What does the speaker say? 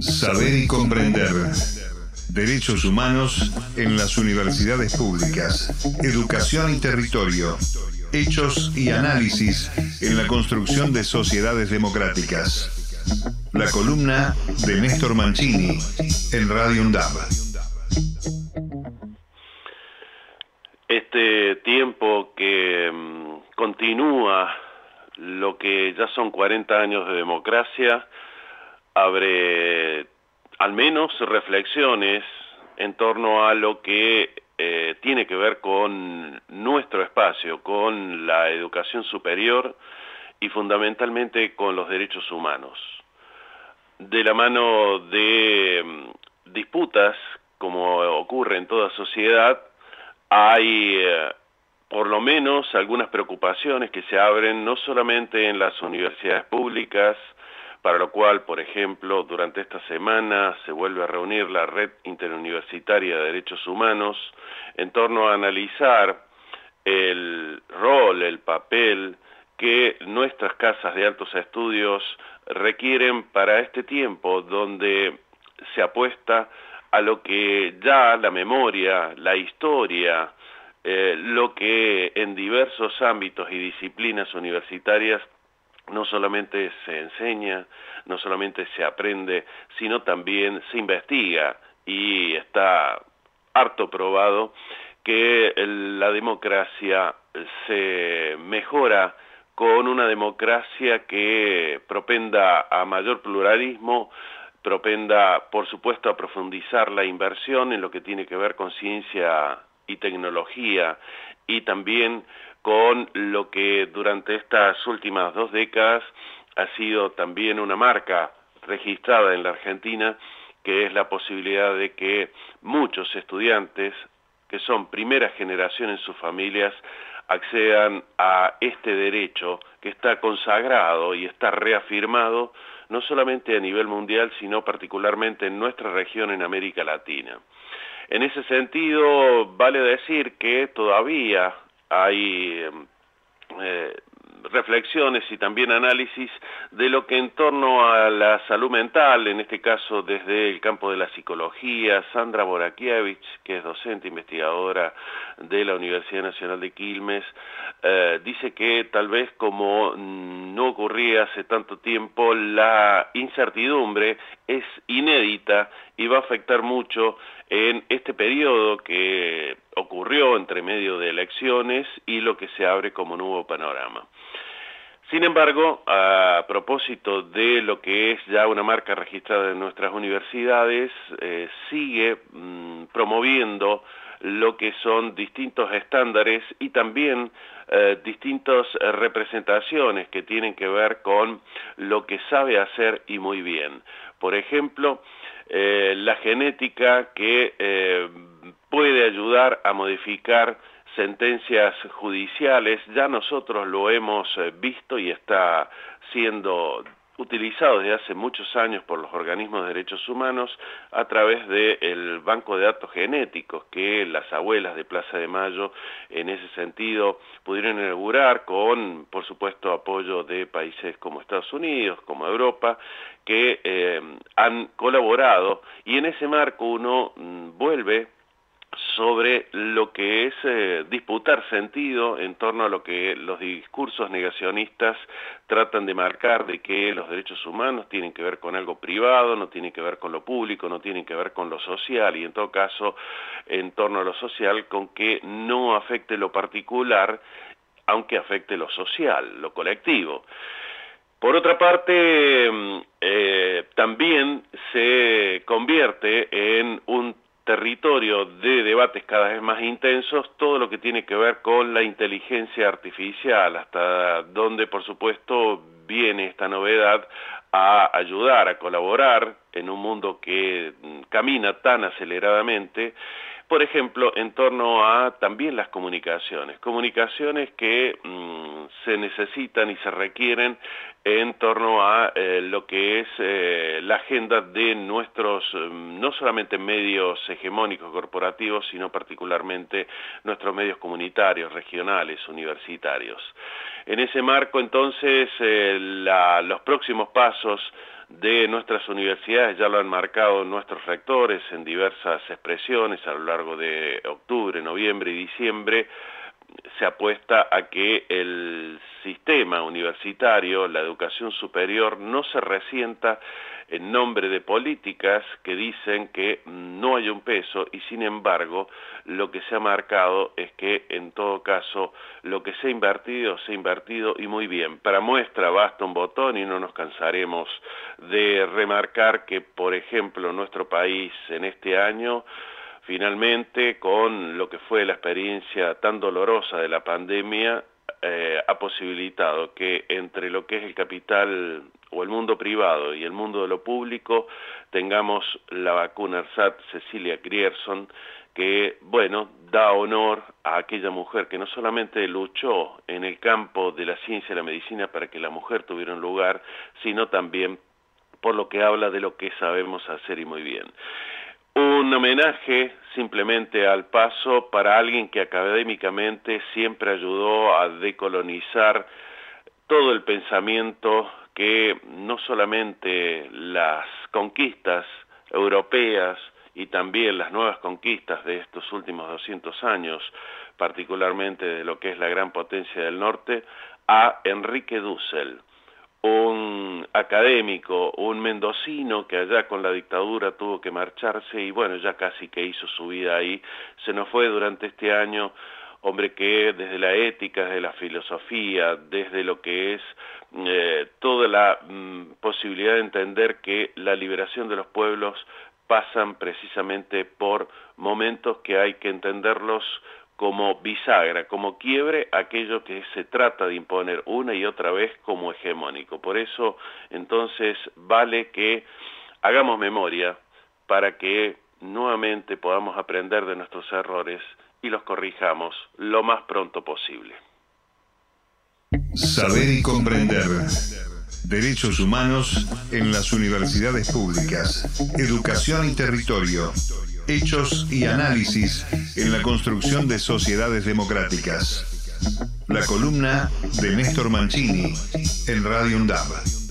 Saber y comprender. Derechos humanos en las universidades públicas. Educación y territorio. Hechos y análisis en la construcción de sociedades democráticas. La columna de Néstor Mancini en Radio UNDAB. Este tiempo que mm, continúa lo que ya son 40 años de democracia abre al menos reflexiones en torno a lo que eh, tiene que ver con nuestro espacio, con la educación superior y fundamentalmente con los derechos humanos. De la mano de mm, disputas, como ocurre en toda sociedad, hay eh, por lo menos algunas preocupaciones que se abren no solamente en las universidades públicas, para lo cual, por ejemplo, durante esta semana se vuelve a reunir la Red Interuniversitaria de Derechos Humanos en torno a analizar el rol, el papel que nuestras casas de altos estudios requieren para este tiempo donde se apuesta a lo que ya la memoria, la historia, eh, lo que en diversos ámbitos y disciplinas universitarias no solamente se enseña, no solamente se aprende, sino también se investiga y está harto probado que la democracia se mejora con una democracia que propenda a mayor pluralismo, propenda, por supuesto, a profundizar la inversión en lo que tiene que ver con ciencia y tecnología y también con lo que durante estas últimas dos décadas ha sido también una marca registrada en la Argentina, que es la posibilidad de que muchos estudiantes, que son primera generación en sus familias, accedan a este derecho que está consagrado y está reafirmado no solamente a nivel mundial, sino particularmente en nuestra región en América Latina. En ese sentido, vale decir que todavía hay em, eh, reflexiones y también análisis de lo que en torno a la salud mental, en este caso desde el campo de la psicología, Sandra Borakiewicz, que es docente investigadora de la Universidad Nacional de Quilmes, eh, dice que tal vez como no ocurría hace tanto tiempo, la incertidumbre es inédita y va a afectar mucho en este periodo que ocurrió entre medio de elecciones y lo que se abre como nuevo panorama. Sin embargo, a propósito de lo que es ya una marca registrada en nuestras universidades, eh, sigue mm, promoviendo lo que son distintos estándares y también eh, distintas representaciones que tienen que ver con lo que sabe hacer y muy bien. Por ejemplo, eh, la genética que eh, puede ayudar a modificar sentencias judiciales, ya nosotros lo hemos eh, visto y está siendo utilizado desde hace muchos años por los organismos de derechos humanos a través del banco de datos genéticos que las abuelas de Plaza de Mayo en ese sentido pudieron inaugurar con, por supuesto, apoyo de países como Estados Unidos, como Europa, que eh, han colaborado. Y en ese marco uno mm, vuelve sobre lo que es eh, disputar sentido en torno a lo que los discursos negacionistas tratan de marcar de que los derechos humanos tienen que ver con algo privado, no tienen que ver con lo público, no tienen que ver con lo social y en todo caso en torno a lo social con que no afecte lo particular aunque afecte lo social, lo colectivo. Por otra parte, mm, eh, también se convierte en territorio de debates cada vez más intensos todo lo que tiene que ver con la inteligencia artificial, hasta donde por supuesto viene esta novedad a ayudar, a colaborar en un mundo que mm, camina tan aceleradamente por ejemplo, en torno a también las comunicaciones, comunicaciones que mm, se necesitan y se requieren en torno a eh, lo que es eh, la agenda de nuestros, mm, no solamente medios hegemónicos corporativos, sino particularmente nuestros medios comunitarios, regionales, universitarios. En ese marco, entonces, eh, los próximos pasos de nuestras universidades, ya lo han marcado nuestros rectores en diversas expresiones a lo largo de octubre, noviembre y diciembre, se apuesta a que el sistema universitario, la educación superior, no se resienta en nombre de políticas que dicen que no hay un peso y sin embargo lo que se ha marcado es que en todo caso lo que se ha invertido se ha invertido y muy bien. Para muestra basta un botón y no nos cansaremos de remarcar que por ejemplo nuestro país en este año finalmente con lo que fue la experiencia tan dolorosa de la pandemia, eh, ha posibilitado que entre lo que es el capital o el mundo privado y el mundo de lo público tengamos la vacuna ARSAT Cecilia Grierson que, bueno, da honor a aquella mujer que no solamente luchó en el campo de la ciencia y la medicina para que la mujer tuviera un lugar, sino también por lo que habla de lo que sabemos hacer y muy bien. Un homenaje simplemente al paso para alguien que académicamente siempre ayudó a decolonizar todo el pensamiento que no solamente las conquistas europeas y también las nuevas conquistas de estos últimos 200 años, particularmente de lo que es la gran potencia del norte, a Enrique Dussel un académico, un mendocino que allá con la dictadura tuvo que marcharse y bueno, ya casi que hizo su vida ahí, se nos fue durante este año, hombre que desde la ética, desde la filosofía, desde lo que es eh, toda la mm, posibilidad de entender que la liberación de los pueblos pasan precisamente por momentos que hay que entenderlos como bisagra, como quiebre, aquello que se trata de imponer una y otra vez como hegemónico. Por eso, entonces, vale que hagamos memoria para que nuevamente podamos aprender de nuestros errores y los corrijamos lo más pronto posible. Saber y comprender. Derechos humanos en las universidades públicas. Educación y territorio hechos y análisis en la construcción de sociedades democráticas. La columna de Néstor Mancini en Radio UNDAB.